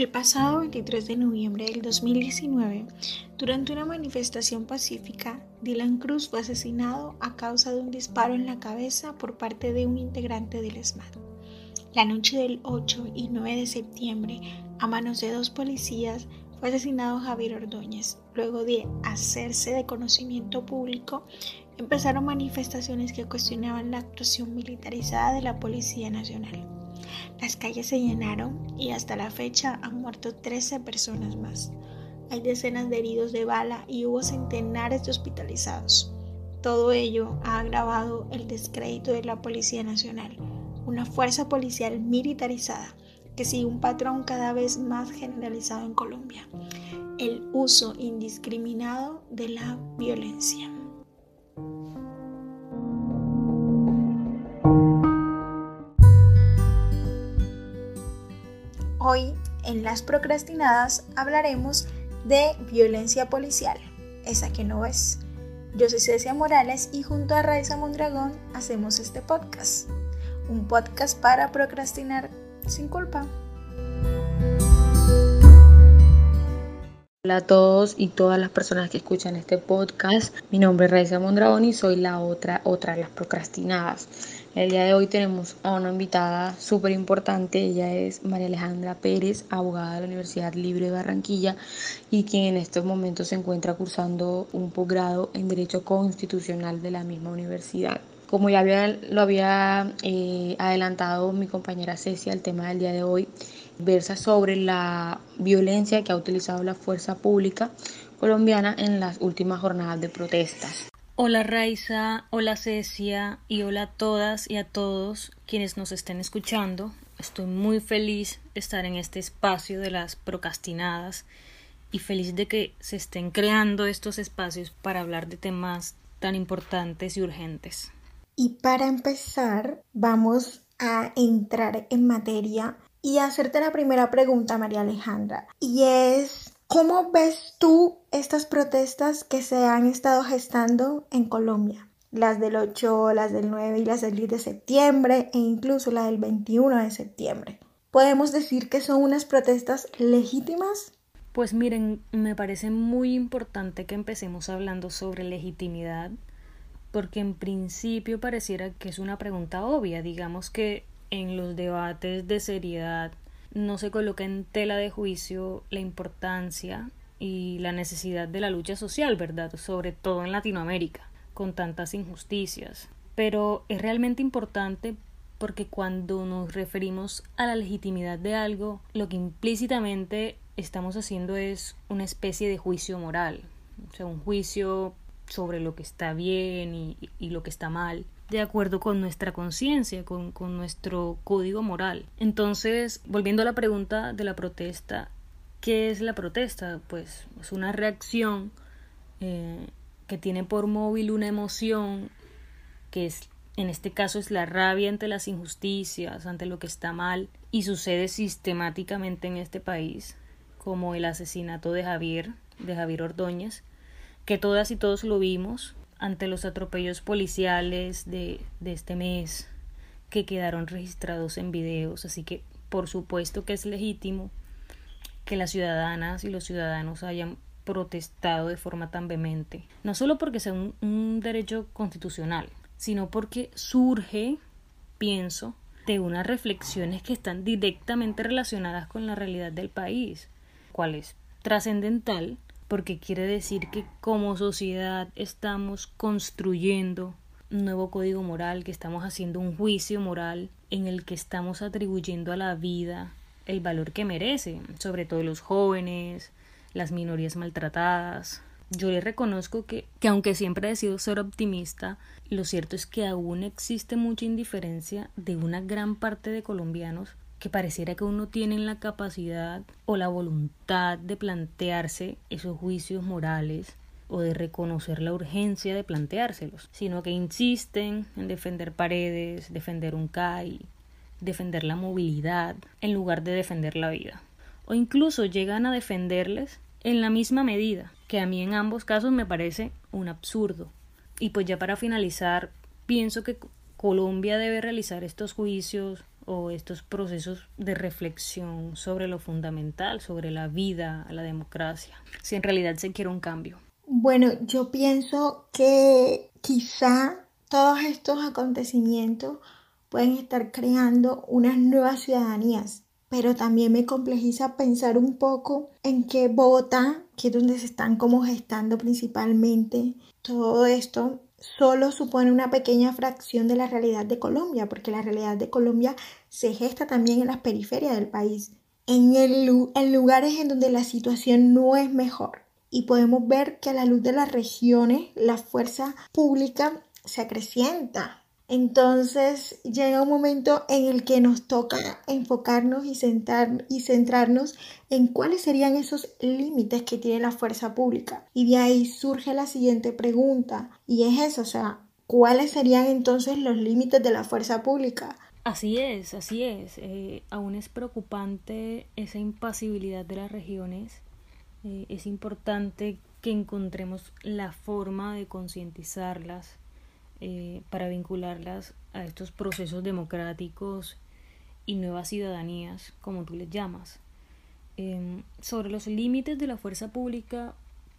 El pasado 23 de noviembre del 2019, durante una manifestación pacífica, Dylan Cruz fue asesinado a causa de un disparo en la cabeza por parte de un integrante del ESMAD. La noche del 8 y 9 de septiembre, a manos de dos policías, fue asesinado Javier Ordóñez. Luego de hacerse de conocimiento público, empezaron manifestaciones que cuestionaban la actuación militarizada de la Policía Nacional. Las calles se llenaron y hasta la fecha han muerto 13 personas más. Hay decenas de heridos de bala y hubo centenares de hospitalizados. Todo ello ha agravado el descrédito de la Policía Nacional, una fuerza policial militarizada que sigue un patrón cada vez más generalizado en Colombia, el uso indiscriminado de la violencia. Hoy en Las Procrastinadas hablaremos de violencia policial, esa que no ves. Yo soy Cecia Morales y junto a Raiza Mondragón hacemos este podcast, un podcast para procrastinar sin culpa. Hola a todos y todas las personas que escuchan este podcast. Mi nombre es Raiza Mondragón y soy la otra, otra de las procrastinadas. El día de hoy tenemos a una invitada súper importante. Ella es María Alejandra Pérez, abogada de la Universidad Libre de Barranquilla y quien en estos momentos se encuentra cursando un posgrado en Derecho Constitucional de la misma universidad. Como ya lo había eh, adelantado mi compañera Cecia, el tema del día de hoy versa sobre la violencia que ha utilizado la fuerza pública colombiana en las últimas jornadas de protestas. Hola Raiza, hola Cecia y hola a todas y a todos quienes nos estén escuchando. Estoy muy feliz de estar en este espacio de las procrastinadas y feliz de que se estén creando estos espacios para hablar de temas tan importantes y urgentes. Y para empezar, vamos a entrar en materia y hacerte la primera pregunta, María Alejandra, y es ¿Cómo ves tú estas protestas que se han estado gestando en Colombia? Las del 8, las del 9 y las del 10 de septiembre e incluso la del 21 de septiembre. ¿Podemos decir que son unas protestas legítimas? Pues miren, me parece muy importante que empecemos hablando sobre legitimidad, porque en principio pareciera que es una pregunta obvia. Digamos que en los debates de seriedad no se coloca en tela de juicio la importancia y la necesidad de la lucha social, ¿verdad? Sobre todo en Latinoamérica, con tantas injusticias. Pero es realmente importante porque cuando nos referimos a la legitimidad de algo, lo que implícitamente estamos haciendo es una especie de juicio moral, o sea, un juicio sobre lo que está bien y, y lo que está mal de acuerdo con nuestra conciencia, con, nuestro código moral. Entonces, volviendo a la pregunta de la protesta, ¿qué es la protesta? Pues es una reacción eh, que tiene por móvil una emoción que es en este caso es la rabia ante las injusticias, ante lo que está mal y sucede sistemáticamente en este país, como el asesinato de Javier, de Javier Ordóñez, que todas y todos lo vimos, ante los atropellos policiales de, de este mes que quedaron registrados en videos, así que por supuesto que es legítimo que las ciudadanas y los ciudadanos hayan protestado de forma tan vehemente, no solo porque sea un, un derecho constitucional, sino porque surge, pienso, de unas reflexiones que están directamente relacionadas con la realidad del país, cual es trascendental porque quiere decir que como sociedad estamos construyendo un nuevo código moral, que estamos haciendo un juicio moral en el que estamos atribuyendo a la vida el valor que merece, sobre todo los jóvenes, las minorías maltratadas. Yo le reconozco que, que aunque siempre he decidido ser optimista, lo cierto es que aún existe mucha indiferencia de una gran parte de colombianos que pareciera que uno tiene la capacidad o la voluntad de plantearse esos juicios morales o de reconocer la urgencia de planteárselos, sino que insisten en defender paredes, defender un CAI, defender la movilidad, en lugar de defender la vida. O incluso llegan a defenderles en la misma medida, que a mí en ambos casos me parece un absurdo. Y pues ya para finalizar, pienso que Colombia debe realizar estos juicios o estos procesos de reflexión sobre lo fundamental, sobre la vida, la democracia, si en realidad se quiere un cambio. Bueno, yo pienso que quizá todos estos acontecimientos pueden estar creando unas nuevas ciudadanías, pero también me complejiza pensar un poco en que Bogotá, que es donde se están como gestando principalmente todo esto, solo supone una pequeña fracción de la realidad de Colombia, porque la realidad de Colombia se gesta también en las periferias del país, en, en lugares en donde la situación no es mejor. Y podemos ver que a la luz de las regiones, la fuerza pública se acrecienta, entonces llega un momento en el que nos toca enfocarnos y, centrarnos en cuáles serían esos límites que tiene la fuerza pública. Y de ahí surge la siguiente pregunta, y es eso, o sea, ¿cuáles serían entonces los límites de la fuerza pública? Así es, así es. Eh, aún es preocupante esa impasibilidad de las regiones. Eh, es importante que encontremos la forma de concientizarlas eh, para vincularlas a estos procesos democráticos y nuevas ciudadanías, como tú les llamas. Em, sobre los límites de la fuerza pública,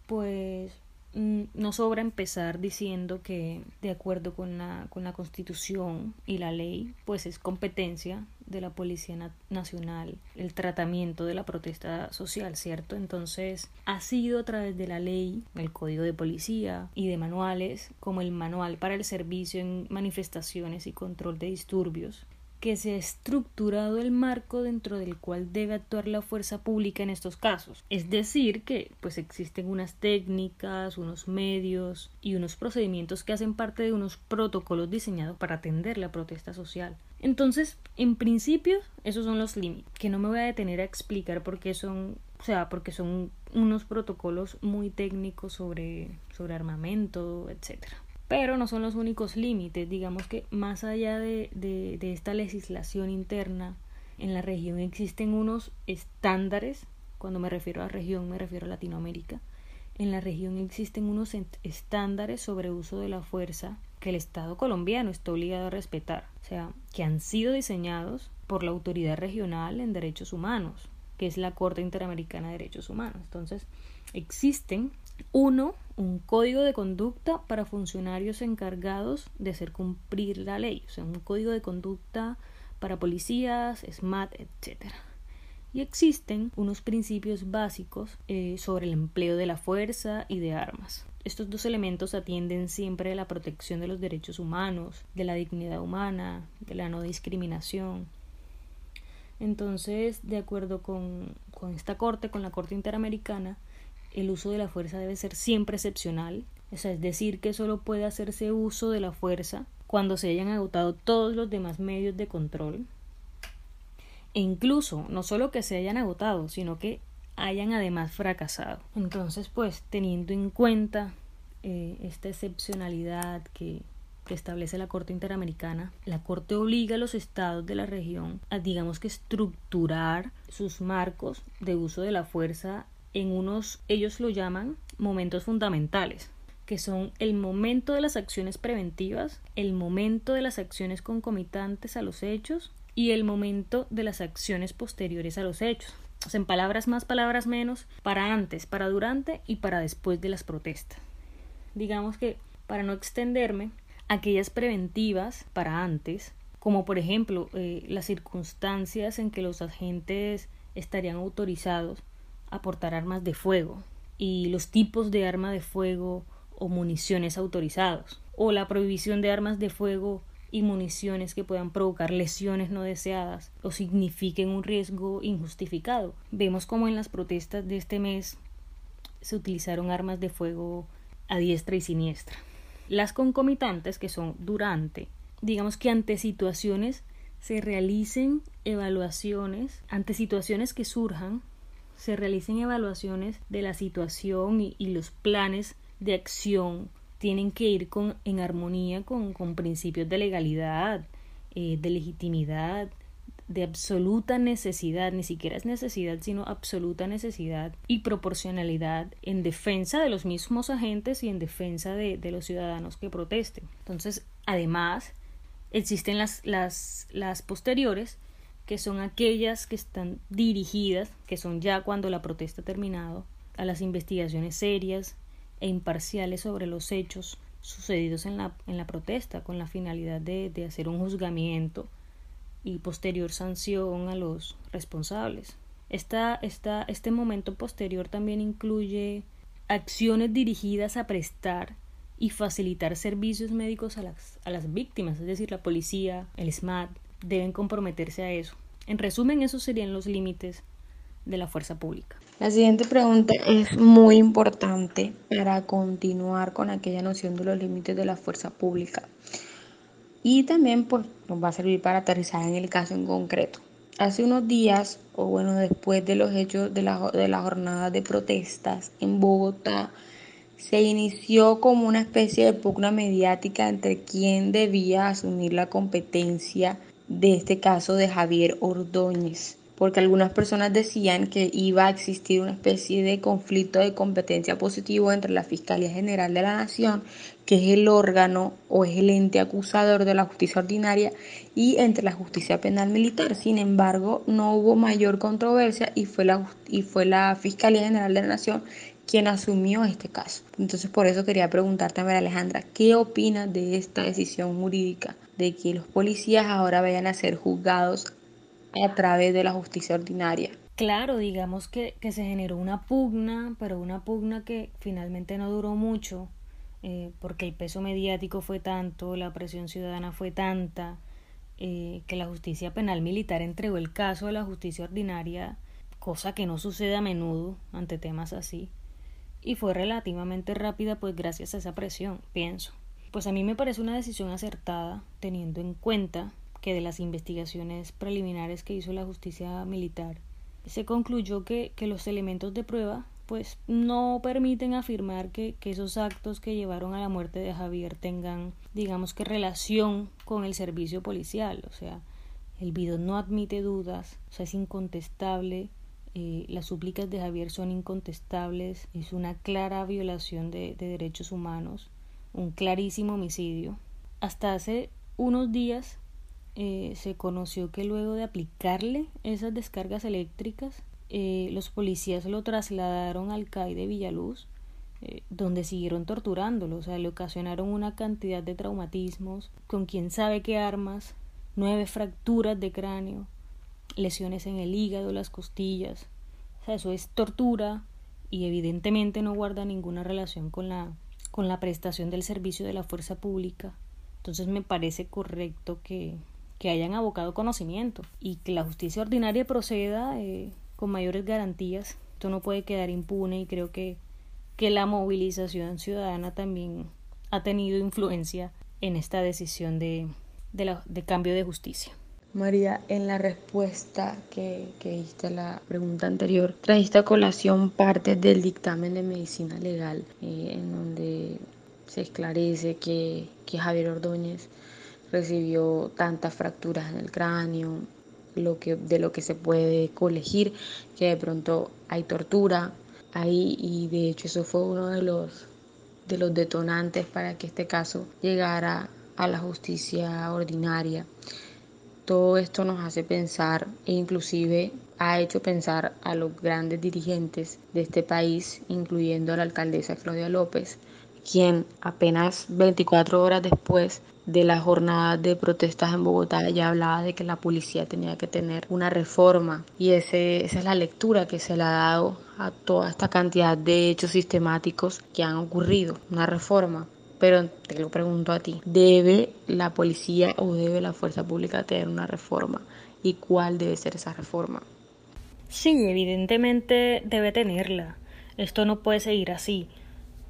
pues no sobra empezar diciendo que de acuerdo con la, con la constitución y la ley pues es competencia de la Policía Nacional el tratamiento de la protesta social, ¿cierto? Entonces ha sido a través de la ley, el código de policía y de manuales como el manual para el servicio en manifestaciones y control de disturbios que se ha estructurado el marco dentro del cual debe actuar la fuerza pública en estos casos. Es decir, que pues existen unas técnicas, unos medios y unos procedimientos que hacen parte de unos protocolos diseñados para atender la protesta social. Entonces, en principio, esos son los límites, que no me voy a detener a explicar por qué son, o sea, porque son unos protocolos muy técnicos sobre, sobre armamento, etcétera pero no son los únicos límites. Digamos que más allá de, de, esta legislación interna, en la región existen unos estándares, cuando me refiero a región me refiero a Latinoamérica, en la región existen unos estándares sobre uso de la fuerza que el Estado colombiano está obligado a respetar, o sea, que han sido diseñados por la autoridad regional en derechos humanos, que es la Corte Interamericana de Derechos Humanos. Entonces, existen uno, un código de conducta para funcionarios encargados de hacer cumplir la ley, o sea, un código de conducta para policías, SMAT, etc. Y existen unos principios básicos eh, sobre el empleo de la fuerza y de armas. Estos dos elementos atienden siempre a la protección de los derechos humanos, de la dignidad humana, de la no discriminación. Entonces, de acuerdo con, con esta corte, con la Corte Interamericana, el uso de la fuerza debe ser siempre excepcional, es decir, que solo puede hacerse uso de la fuerza cuando se hayan agotado todos los demás medios de control. E incluso, no solo que se hayan agotado, sino que hayan además fracasado. Entonces, pues, teniendo en cuenta eh, esta excepcionalidad que, que establece la Corte Interamericana, la Corte obliga a los estados de la región a, digamos que, estructurar sus marcos de uso de la fuerza en unos, ellos lo llaman momentos fundamentales, que son el momento de las acciones preventivas, el momento de las acciones concomitantes a los hechos y el momento de las acciones posteriores a los hechos. O sea, en palabras más, palabras menos, para antes, para durante y para después de las protestas. Digamos que, para no extenderme, aquellas preventivas para antes, como por ejemplo eh, las circunstancias en que los agentes estarían autorizados aportar armas de fuego y los tipos de arma de fuego o municiones autorizados o la prohibición de armas de fuego y municiones que puedan provocar lesiones no deseadas o signifiquen un riesgo injustificado. Vemos como en las protestas de este mes se utilizaron armas de fuego a diestra y siniestra. Las concomitantes, que son durante, digamos que ante situaciones se realicen evaluaciones, ante situaciones que surjan se realicen evaluaciones de la situación y, los planes de acción tienen que ir con, en armonía con, principios de legalidad, eh, de legitimidad, de absoluta necesidad, ni siquiera es necesidad, sino absoluta necesidad y proporcionalidad en defensa de los mismos agentes y en defensa de, de los ciudadanos que protesten. Entonces, además, Existen las, las, las posteriores, que son aquellas que están dirigidas, que son ya cuando la protesta ha terminado, a las investigaciones serias e imparciales sobre los hechos sucedidos en la, en la protesta, con la finalidad de, de hacer un juzgamiento y posterior sanción a los responsables. Esta, esta, este momento posterior también incluye acciones dirigidas a prestar y facilitar servicios médicos a las, a las víctimas, es decir, la policía, el SMAT, deben comprometerse a eso. En resumen, esos serían los límites de la fuerza pública. La siguiente pregunta es muy importante para continuar con aquella noción de los límites de la fuerza pública. Y también pues, nos va a servir para aterrizar en el caso en concreto. Hace unos días, o bueno, después de los hechos de la, de la jornada de protestas en Bogotá, se inició como una especie de pugna mediática entre quién debía asumir la competencia de este caso de Javier Ordóñez, porque algunas personas decían que iba a existir una especie de conflicto de competencia positivo entre la Fiscalía General de la Nación, que es el órgano o es el ente acusador de la justicia ordinaria, y entre la justicia penal militar. Sin embargo, no hubo mayor controversia y fue la, y fue la Fiscalía General de la Nación quien asumió este caso. Entonces por eso quería preguntarte a Alejandra, ¿qué opinas de esta decisión jurídica de que los policías ahora vayan a ser juzgados a través de la justicia ordinaria? Claro, digamos que, que se generó una pugna, pero una pugna que finalmente no duró mucho, eh, porque el peso mediático fue tanto, la presión ciudadana fue tanta, eh, que la justicia penal militar entregó el caso a la justicia ordinaria, cosa que no sucede a menudo ante temas así y fue relativamente rápida pues gracias a esa presión, pienso. Pues a mí me parece una decisión acertada teniendo en cuenta que de las investigaciones preliminares que hizo la justicia militar se concluyó que, que los elementos de prueba pues no permiten afirmar que, que, esos actos que llevaron a la muerte de Javier tengan digamos que relación con el servicio policial o sea el bidón no admite dudas o sea es incontestable eh, las súplicas de Javier son incontestables, es una clara violación de, derechos humanos, un clarísimo homicidio. Hasta hace unos días eh, se conoció que luego de aplicarle esas descargas eléctricas, eh, los policías lo trasladaron al CAI de Villaluz, donde siguieron torturándolo, o sea, le ocasionaron una cantidad de traumatismos, con quién sabe qué armas, nueve fracturas de cráneo, lesiones en el hígado, las costillas. O sea, eso es tortura y evidentemente no guarda ninguna relación con la, con la prestación del servicio de la fuerza pública. Entonces me parece correcto que, que hayan abocado conocimiento y que la justicia ordinaria proceda eh, con mayores garantías. Esto no puede quedar impune y creo que, que la movilización ciudadana también ha tenido influencia en esta decisión de, de, cambio de justicia. María, en la respuesta que, que diste a la pregunta anterior, trajiste a colación parte del dictamen de medicina legal, eh, en donde se esclarece que, que Javier Ordóñez recibió tantas fracturas en el cráneo, lo que, de lo que se puede colegir, que de pronto hay tortura ahí y de hecho eso fue uno de los, de los detonantes para que este caso llegara a la justicia ordinaria. Todo esto nos hace pensar e inclusive ha hecho pensar a los grandes dirigentes de este país, incluyendo a la alcaldesa Claudia López, quien apenas 24 horas después de la jornada de protestas en Bogotá ya hablaba de que la policía tenía que tener una reforma y ese, esa es la lectura que se le ha dado a toda esta cantidad de hechos sistemáticos que han ocurrido, una reforma pero te lo pregunto a ti, ¿debe la policía o debe la fuerza pública tener una reforma? ¿Y cuál debe ser esa reforma? Sí, evidentemente debe tenerla. Esto no puede seguir así.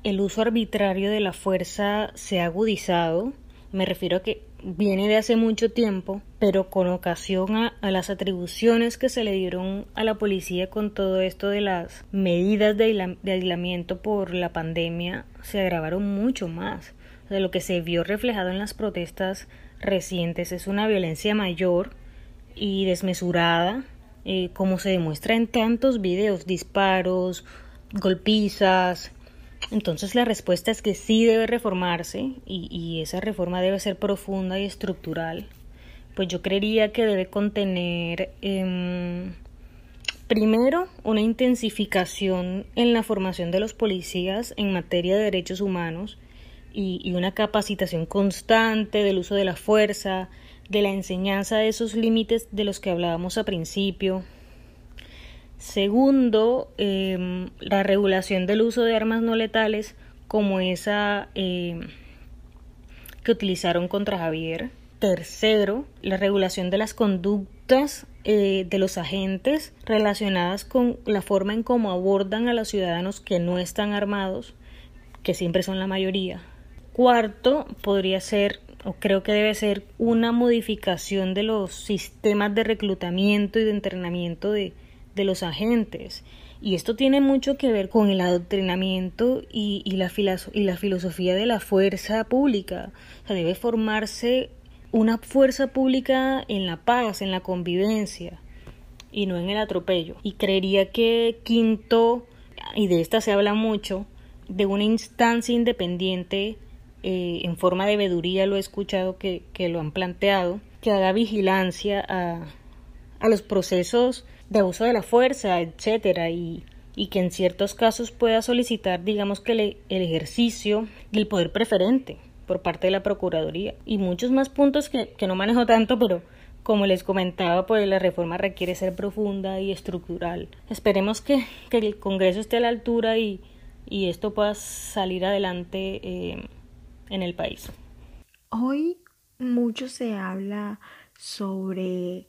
El uso arbitrario de la fuerza se ha agudizado. Me refiero a que viene de hace mucho tiempo, pero con ocasión a, las atribuciones que se le dieron a la policía con todo esto de las medidas de, aislamiento por la pandemia, se agravaron mucho más. de lo que se vio reflejado en las protestas recientes es una violencia mayor y desmesurada, eh, como se demuestra en tantos videos, disparos, golpizas, Entonces la respuesta es que sí debe reformarse y, esa reforma debe ser profunda y estructural. Pues yo creería que debe contener em, primero una intensificación en la formación de los policías en materia de derechos humanos y una capacitación constante del uso de la fuerza, de la enseñanza de esos límites de los que hablábamos a principio. Segundo, em, la regulación del uso de armas no letales como esa em, que utilizaron contra Javier. Tercero, la regulación de las conductas eh, de los agentes relacionadas con la forma en cómo abordan a los ciudadanos que no están armados, que siempre son la mayoría. Cuarto, podría ser o creo que debe ser una modificación de los sistemas de reclutamiento y de entrenamiento de, de los agentes. Y esto tiene mucho que ver con el adoctrinamiento y, y, la, y la filosofía de la fuerza pública. O sea, debe formarse una fuerza pública en la paz, en la convivencia y no en el atropello. Y creería que quinto, y de esta se habla mucho, de una instancia independiente eh, en forma de veduría lo he escuchado que, lo han planteado, que haga vigilancia a, a, los procesos de abuso de la fuerza, etcétera, y, y que en ciertos casos pueda solicitar, digamos que el ejercicio del poder preferente por parte de la Procuraduría y muchos más puntos que, que no manejo tanto, pero como les comentaba, pues la reforma requiere ser profunda y estructural. Esperemos que, que el Congreso esté a la altura y, y esto pueda salir adelante eh, en el país. Hoy mucho se habla sobre,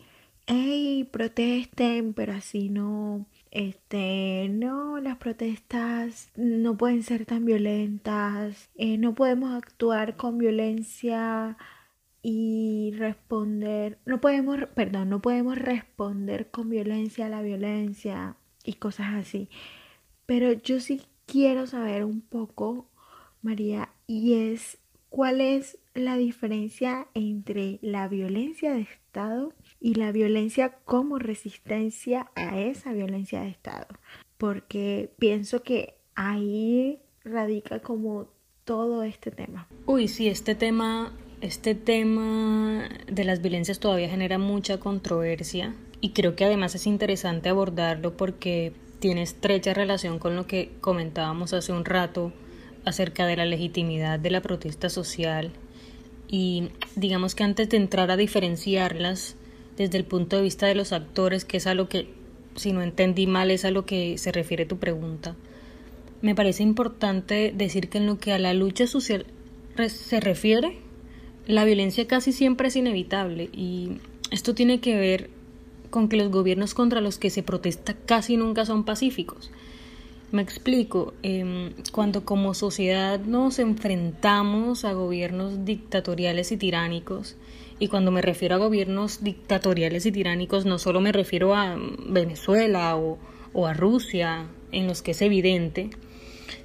hey, protesten, pero así no, este, no, las protestas no pueden ser tan violentas, eh, no podemos actuar con violencia y responder, no podemos, perdón, no podemos responder con violencia a la violencia y cosas así. Pero yo sí quiero saber un poco, María, y es cuál es la diferencia entre la violencia de Estado y la violencia como resistencia a esa violencia de Estado. Porque pienso que ahí radica como todo este tema. Uy, sí, este tema, este tema de las violencias todavía genera mucha controversia y creo que además es interesante abordarlo porque tiene estrecha relación con lo que comentábamos hace un rato acerca de la legitimidad de la protesta social y digamos que antes de entrar a diferenciarlas desde el punto de vista de los actores, que es a lo que, si no entendí mal, es a lo que se refiere tu pregunta, me parece importante decir que en lo que a la lucha social se refiere, la violencia casi siempre es inevitable y esto tiene que ver con que los gobiernos contra los que se protesta casi nunca son pacíficos. Me explico, em, cuando como sociedad nos enfrentamos a gobiernos dictatoriales y tiránicos, y cuando me refiero a gobiernos dictatoriales y tiránicos, no solo me refiero a Venezuela o, o a Rusia, en los que es evidente,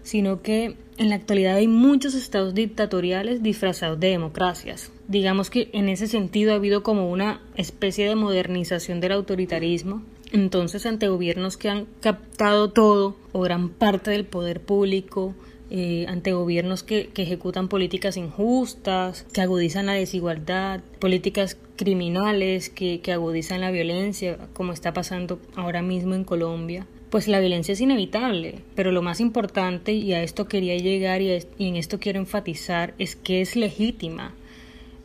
sino que en la actualidad hay muchos estados dictatoriales disfrazados de democracias. Digamos que en ese sentido ha habido como una especie de modernización del autoritarismo entonces, ante gobiernos que han captado todo o gran parte del poder público, eh, ante gobiernos que, ejecutan políticas injustas, que agudizan la desigualdad, políticas criminales que, agudizan la violencia, como está pasando ahora mismo en Colombia, pues la violencia es inevitable, pero lo más importante, y a esto quería llegar y, en esto quiero enfatizar, es que es legítima.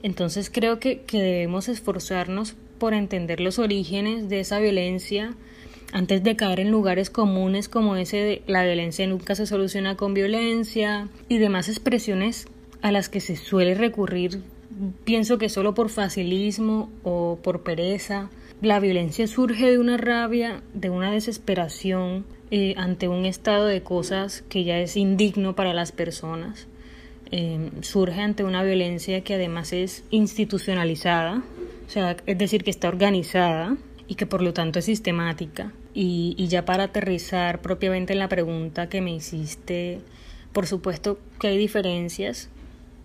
Entonces creo que, que debemos esforzarnos por entender los orígenes de esa violencia antes de caer en lugares comunes como ese de la violencia nunca se soluciona con violencia y demás expresiones a las que se suele recurrir pienso que solo por facilismo o por pereza. La violencia surge de una rabia, de una desesperación eh, ante un estado de cosas que ya es indigno para las personas. Eh, surge ante una violencia que además es institucionalizada, o sea, es decir, que está organizada y que por lo tanto es sistemática. Y, y ya para aterrizar propiamente en la pregunta que me hiciste, por supuesto que hay diferencias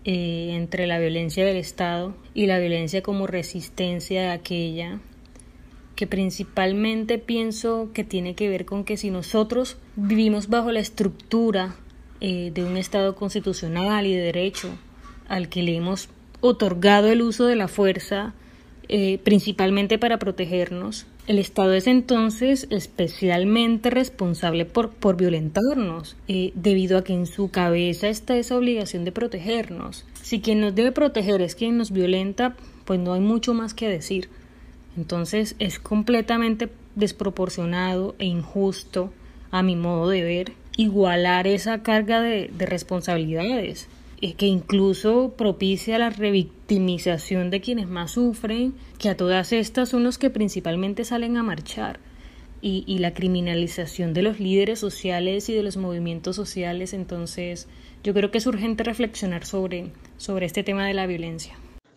eh, entre la violencia del Estado y la violencia como resistencia de aquella, que principalmente pienso que tiene que ver con que si nosotros vivimos bajo la estructura eh, de un Estado constitucional y de derecho al que le hemos otorgado el uso de la fuerza eh, principalmente para protegernos, el Estado es entonces especialmente responsable por, por violentarnos, eh, debido a que en su cabeza está esa obligación de protegernos. Si quien nos debe proteger es quien nos violenta, pues no hay mucho más que decir. Entonces es completamente desproporcionado e injusto, a mi modo de ver, igualar esa carga de, de responsabilidades que incluso propicia la revictimización de quienes más sufren, que a todas estas son los que principalmente salen a marchar, y, y la criminalización de los líderes sociales y de los movimientos sociales. Entonces, yo creo que es urgente reflexionar sobre, sobre este tema de la violencia.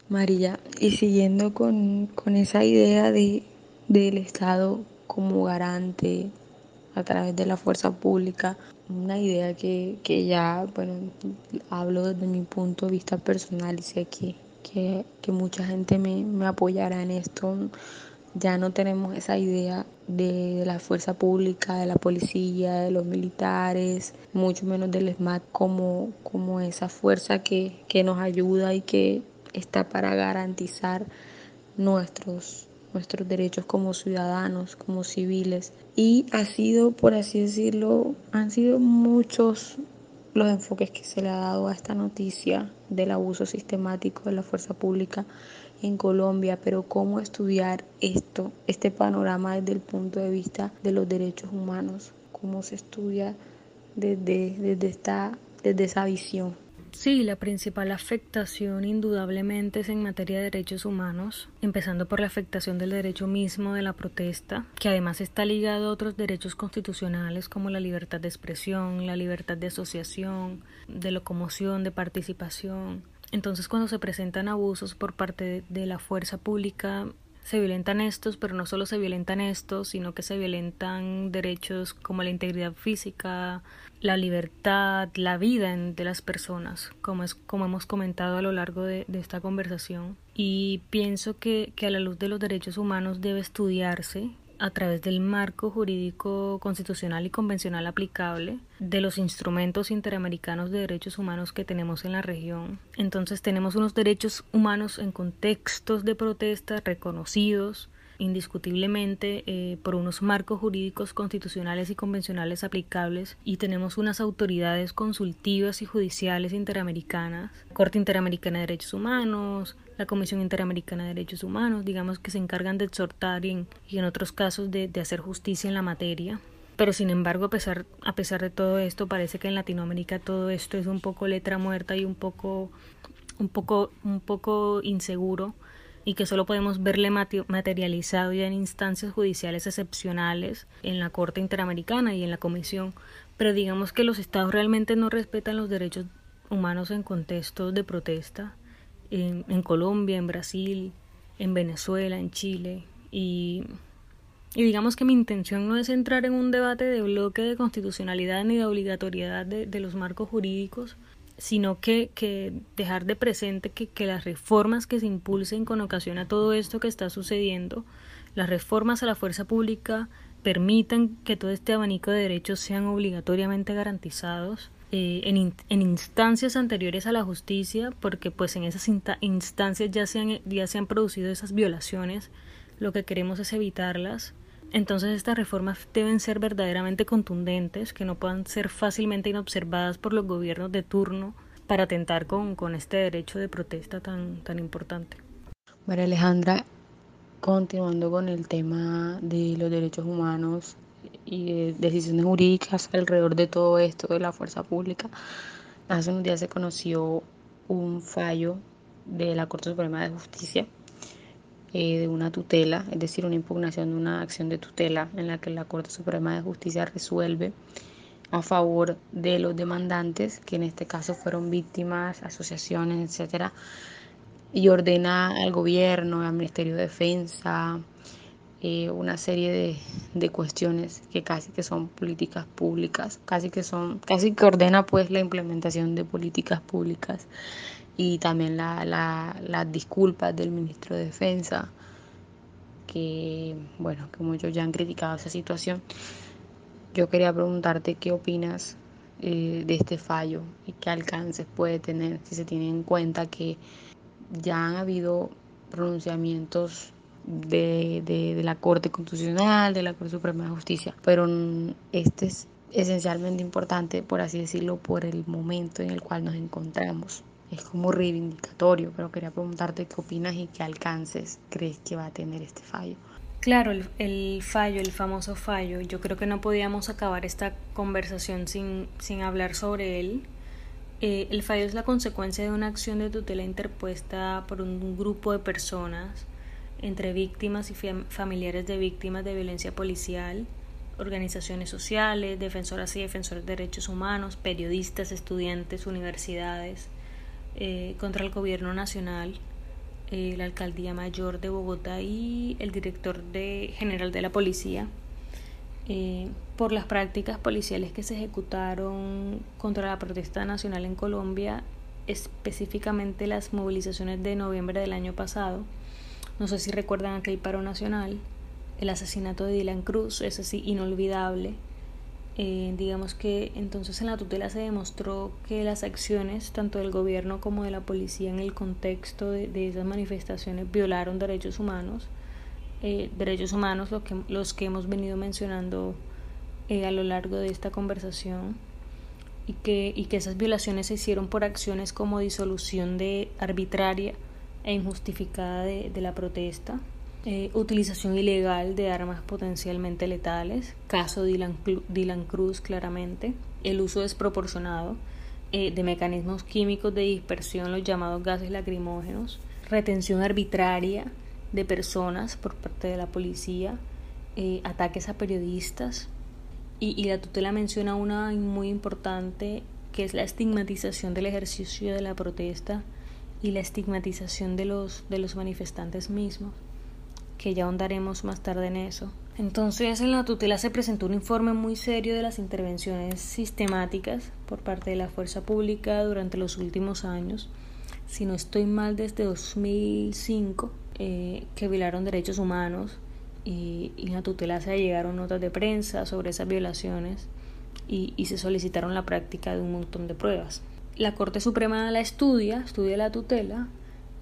María, y siguiendo con, con esa idea de, del Estado como garante a través de la fuerza pública, una idea que, que ya, bueno, hablo desde mi punto de vista personal y sé que, que, que mucha gente me, me, apoyará en esto. Ya no tenemos esa idea de, la fuerza pública, de la policía, de los militares, mucho menos del SMAT como, como esa fuerza que, que nos ayuda y que está para garantizar nuestros, nuestros derechos como ciudadanos, como civiles. Y ha sido, por así decirlo, han sido muchos los enfoques que se le ha dado a esta noticia del abuso sistemático de la fuerza pública en Colombia, pero cómo estudiar esto, este panorama desde el punto de vista de los derechos humanos, cómo se estudia desde, desde, esta, desde esa visión. Sí, la principal afectación indudablemente es en materia de derechos humanos, empezando por la afectación del derecho mismo de la protesta, que además está ligado a otros derechos constitucionales como la libertad de expresión, la libertad de asociación, de locomoción, de participación. Entonces, cuando se presentan abusos por parte de la fuerza pública, se violentan estos, pero no solo se violentan estos, sino que se violentan derechos como la integridad física, la libertad, la vida de las personas, como, es, como hemos comentado a lo largo de, esta conversación. Y pienso que, que a la luz de los derechos humanos debe estudiarse a través del marco jurídico constitucional y convencional aplicable de los instrumentos interamericanos de derechos humanos que tenemos en la región. Entonces tenemos unos derechos humanos en contextos de protesta reconocidos indiscutiblemente eh, por unos marcos jurídicos constitucionales y convencionales aplicables y tenemos unas autoridades consultivas y judiciales interamericanas, Corte Interamericana de Derechos Humanos, la Comisión Interamericana de Derechos Humanos, digamos que se encargan de exhortar y en, y en otros casos de, de, hacer justicia en la materia. Pero sin embargo, a pesar, a pesar de todo esto, parece que en Latinoamérica todo esto es un poco letra muerta y un poco, un poco, un poco inseguro y que solo podemos verle materializado ya en instancias judiciales excepcionales en la Corte Interamericana y en la Comisión. Pero digamos que los estados realmente no respetan los derechos humanos en contextos de protesta en, Colombia, en Brasil, en Venezuela, en Chile y, y, digamos que mi intención no es entrar en un debate de bloque de constitucionalidad ni de obligatoriedad de, de los marcos jurídicos, sino que, que, dejar de presente que, que, las reformas que se impulsen con ocasión a todo esto que está sucediendo, las reformas a la fuerza pública permitan que todo este abanico de derechos sean obligatoriamente garantizados eh, en, en, instancias anteriores a la justicia, porque pues en esas instancias ya se, han, ya se han producido esas violaciones, lo que queremos es evitarlas. Entonces estas reformas deben ser verdaderamente contundentes, que no puedan ser fácilmente inobservadas por los gobiernos de turno para atentar con, con este derecho de protesta tan, tan importante. María Alejandra, continuando con el tema de los derechos humanos, y de decisiones jurídicas alrededor de todo esto de la fuerza pública. Hace unos días se conoció un fallo de la Corte Suprema de Justicia eh, de una tutela, es decir, una impugnación de una acción de tutela en la que la Corte Suprema de Justicia resuelve a favor de los demandantes, que en este caso fueron víctimas, asociaciones, etcétera, y ordena al gobierno, al Ministerio de Defensa, eh, una serie de, de, cuestiones que casi que son políticas públicas, casi que son, casi que ordena pues la implementación de políticas públicas y también la, la, las disculpas del ministro de Defensa, que bueno, que muchos ya han criticado esa situación. Yo quería preguntarte qué opinas eh, de este fallo y qué alcances puede tener si se tiene en cuenta que ya han habido pronunciamientos de, de, la Corte Constitucional, de la Corte Suprema de Justicia, pero este es esencialmente importante, por así decirlo, por el momento en el cual nos encontramos. Es como reivindicatorio, pero quería preguntarte qué opinas y qué alcances crees que va a tener este fallo. Claro, el, fallo, el famoso fallo. Yo creo que no podíamos acabar esta conversación sin, sin hablar sobre él. Eh, el fallo es la consecuencia de una acción de tutela interpuesta por un grupo de personas entre víctimas y familiares de víctimas de violencia policial, organizaciones sociales, defensoras y defensores de derechos humanos, periodistas, estudiantes, universidades, eh, contra el gobierno nacional, eh, la alcaldía mayor de Bogotá y el director de, general de la policía eh, por las prácticas policiales que se ejecutaron contra la protesta nacional en Colombia, específicamente las movilizaciones de noviembre del año pasado. No sé si recuerdan aquel paro nacional, el asesinato de Dylan Cruz, es así inolvidable, eh, digamos que entonces en la tutela se demostró que las acciones tanto del gobierno como de la policía en el contexto de, esas manifestaciones violaron derechos humanos, eh, derechos humanos los que, los que hemos venido mencionando eh, a lo largo de esta conversación y que, y que esas violaciones se hicieron por acciones como disolución de arbitraria e injustificada de la protesta, eh, utilización ilegal de armas potencialmente letales, caso Dylan, Dylan Cruz claramente, el uso desproporcionado eh, de mecanismos químicos de dispersión, los llamados gases lacrimógenos, retención arbitraria de personas por parte de la policía, eh, ataques a periodistas. Y, y la tutela menciona una muy importante que es la estigmatización del ejercicio de la protesta y la estigmatización de los, de los manifestantes mismos que ya ahondaremos más tarde en eso. Entonces, en la tutela se presentó un informe muy serio de las intervenciones sistemáticas por parte de la fuerza pública durante los últimos años, si no estoy mal, desde 2005, eh, que violaron derechos humanos y, en la tutela se llegaron notas de prensa sobre esas violaciones y, se solicitaron la práctica de un montón de pruebas. La Corte Suprema la estudia, estudia la tutela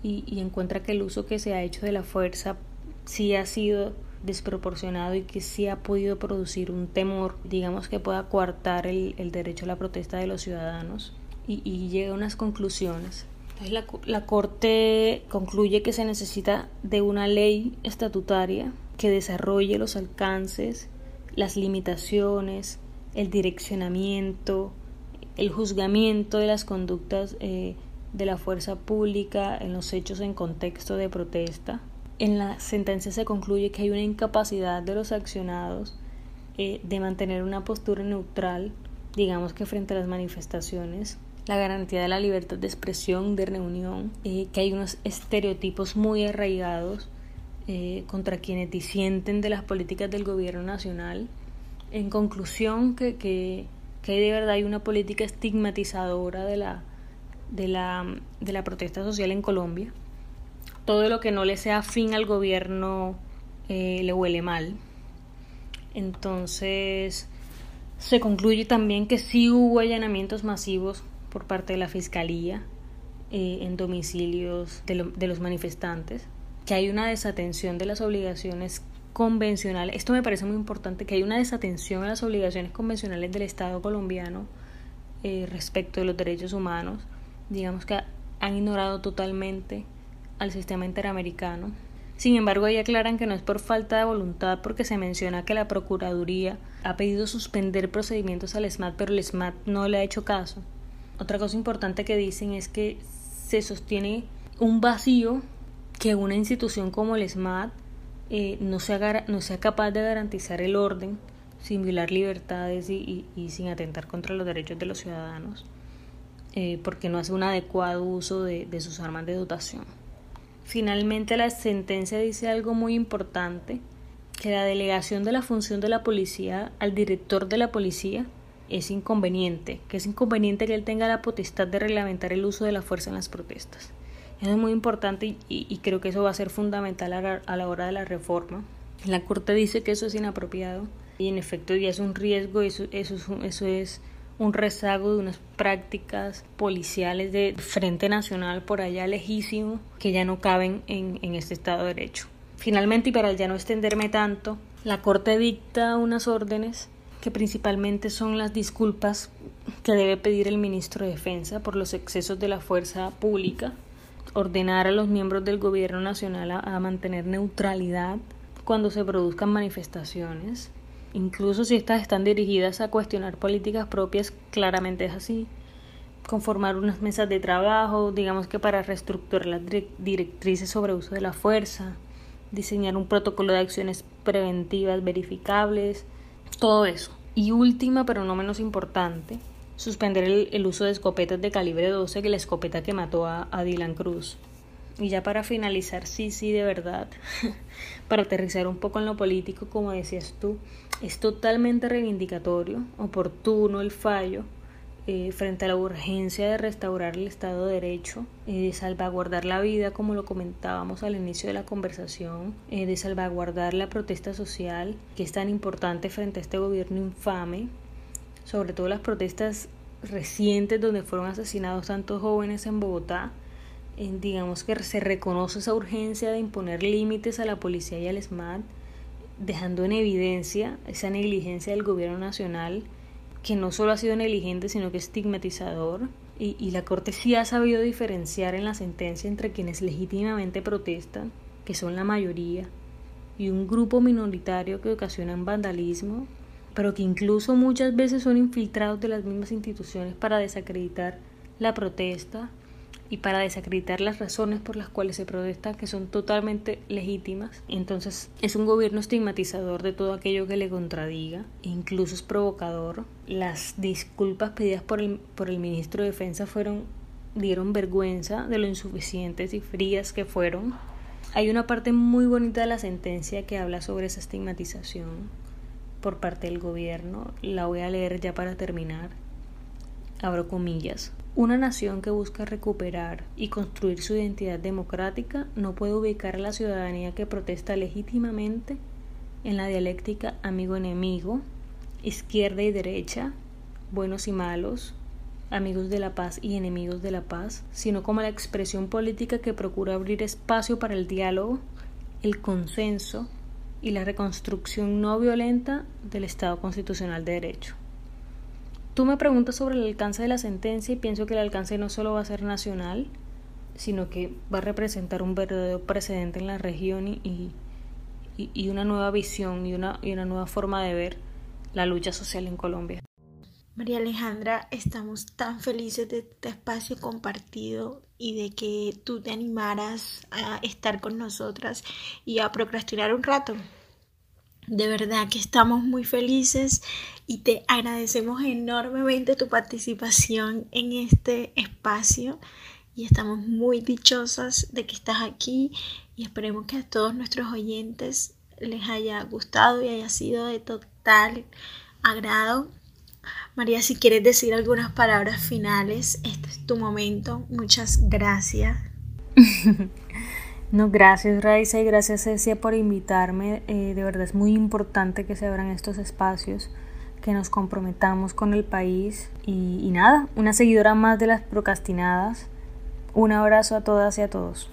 y, y encuentra que el uso que se ha hecho de la fuerza sí ha sido desproporcionado y que sí ha podido producir un temor, digamos que pueda coartar el, derecho a la protesta de los ciudadanos y, llega a unas conclusiones. la, la Corte concluye que se necesita de una ley estatutaria que desarrolle los alcances, las limitaciones, el direccionamiento, el juzgamiento de las conductas eh, de la fuerza pública en los hechos en contexto de protesta, en la sentencia se concluye que hay una incapacidad de los accionados eh, de mantener una postura neutral, digamos que frente a las manifestaciones, la garantía de la libertad de expresión, de reunión, eh, que hay unos estereotipos muy arraigados eh, contra quienes disienten de las políticas del gobierno nacional. En conclusión, que, que, que de verdad hay una política estigmatizadora de la, de la, de la protesta social en Colombia todo lo que no le sea fin al gobierno eh, le huele mal. Entonces, se concluye también que sí hubo allanamientos masivos por parte de la Fiscalía eh, en domicilios de, de, los manifestantes, que hay una desatención de las obligaciones convencionales. Esto me parece muy importante, que hay una desatención a las obligaciones convencionales del Estado colombiano eh, respecto de los derechos humanos. Digamos que han ignorado totalmente al sistema interamericano. Sin embargo, ahí aclaran que no es por falta de voluntad porque se menciona que la Procuraduría ha pedido suspender procedimientos al SMAT, pero el SMAT no le ha hecho caso. Otra cosa importante que dicen es que se sostiene un vacío que una institución como el SMAT eh, no, sea, no sea capaz de garantizar el orden sin violar libertades y, sin atentar contra los derechos de los ciudadanos, eh, porque no hace un adecuado uso de sus armas de dotación. Finalmente la sentencia dice algo muy importante, que la delegación de la función de la policía al director de la policía es inconveniente, que es inconveniente que él tenga la potestad de reglamentar el uso de la fuerza en las protestas. Eso es muy importante y, creo que eso va a ser fundamental a la, hora de la reforma. La Corte dice que eso es inapropiado y en efecto ya es un riesgo, eso, eso, es, eso es un rezago de unas prácticas policiales de Frente Nacional por allá lejísimo que ya no caben en, en este Estado de Derecho. Finalmente, y para ya no extenderme tanto, la Corte dicta unas órdenes que principalmente son las disculpas que debe pedir el ministro de Defensa por los excesos de la fuerza pública, ordenar a los miembros del gobierno nacional a, mantener neutralidad cuando se produzcan manifestaciones, incluso si estas están dirigidas a cuestionar políticas propias, claramente es así, conformar unas mesas de trabajo, digamos que para reestructurar las directrices sobre uso de la fuerza, diseñar un protocolo de acciones preventivas verificables, todo eso. Y última, pero no menos importante, suspender el, uso de escopetas de calibre 12, que la escopeta que mató a, a Dylan Cruz. Y ya para finalizar, sí, sí, de verdad, para aterrizar un poco en lo político, como decías tú, es totalmente reivindicatorio, oportuno el fallo, eh, frente a la urgencia de restaurar el Estado de Derecho, eh, de salvaguardar la vida, como lo comentábamos al inicio de la conversación, eh, de salvaguardar la protesta social, que es tan importante frente a este gobierno infame, sobre todo las protestas recientes donde fueron asesinados tantos jóvenes en Bogotá. digamos que se reconoce esa urgencia de imponer límites a la policía y al SMAT, dejando en evidencia esa negligencia del gobierno nacional que no solo ha sido negligente, sino que estigmatizador. Y, y, la Corte sí ha sabido diferenciar en la sentencia entre quienes legítimamente protestan, que son la mayoría, y un grupo minoritario que ocasionan vandalismo, pero que incluso muchas veces son infiltrados de las mismas instituciones para desacreditar la protesta y para desacreditar las razones por las cuales se protesta, que son totalmente legítimas. Entonces es un gobierno estigmatizador de todo aquello que le contradiga, e incluso es provocador. Las disculpas pedidas por el, por el ministro de Defensa fueron dieron vergüenza de lo insuficientes y frías que fueron. Hay una parte muy bonita de la sentencia que habla sobre esa estigmatización por parte del gobierno. La voy a leer ya para terminar. Abro comillas. Una nación que busca recuperar y construir su identidad democrática no puede ubicar a la ciudadanía que protesta legítimamente en la dialéctica amigo-enemigo, izquierda y derecha, buenos y malos, amigos de la paz y enemigos de la paz, sino como la expresión política que procura abrir espacio para el diálogo, el consenso y la reconstrucción no violenta del Estado constitucional de derecho. Tú me preguntas sobre el alcance de la sentencia y pienso que el alcance no solo va a ser nacional, sino que va a representar un verdadero precedente en la región y, y, una nueva visión y una, y una nueva forma de ver la lucha social en Colombia. María Alejandra, estamos tan felices de este espacio compartido y de que tú te animaras a estar con nosotras y a procrastinar un rato. De verdad que estamos muy felices y te agradecemos enormemente tu participación en este espacio y estamos muy dichosas de que estás aquí y esperemos que a todos nuestros oyentes les haya gustado y haya sido de total agrado. María, si quieres decir algunas palabras finales, este es tu momento. Muchas gracias. No, gracias Raiza y gracias Cecia por invitarme. Eh, de verdad es muy importante que se abran estos espacios, que nos comprometamos con el país y, y nada, una seguidora más de las procrastinadas. Un abrazo a todas y a todos.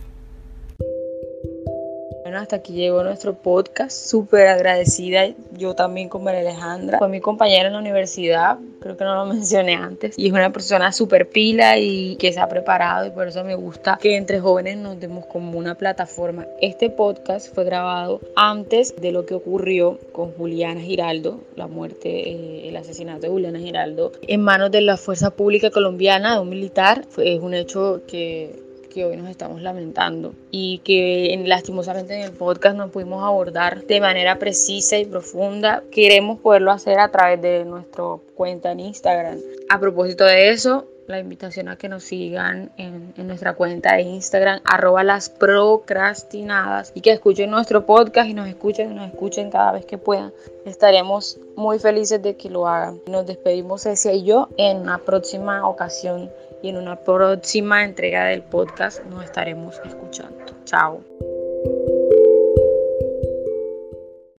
Bueno, hasta aquí llegó nuestro podcast. Súper agradecida yo también con María Alejandra. Fue mi compañera en la universidad, creo que no lo mencioné antes. Y es una persona súper pila y que se ha preparado y por eso me gusta que entre jóvenes nos demos como una plataforma. Este podcast fue grabado antes de lo que ocurrió con Juliana Giraldo, la muerte, eh, el asesinato de Juliana Giraldo, en manos de la Fuerza Pública Colombiana, de un militar. es un hecho que que hoy nos estamos lamentando y que lastimosamente en el podcast no pudimos abordar de manera precisa y profunda. Queremos poderlo hacer a través de nuestra cuenta en Instagram. A propósito de eso, la invitación a que nos sigan en, en, nuestra cuenta de Instagram, arroba las procrastinadas, y que escuchen nuestro podcast y nos escuchen, nos escuchen cada vez que puedan. Estaremos muy felices de que lo hagan. Nos despedimos, Cecia y yo, en una próxima ocasión y en una próxima entrega del podcast nos estaremos escuchando. Chao.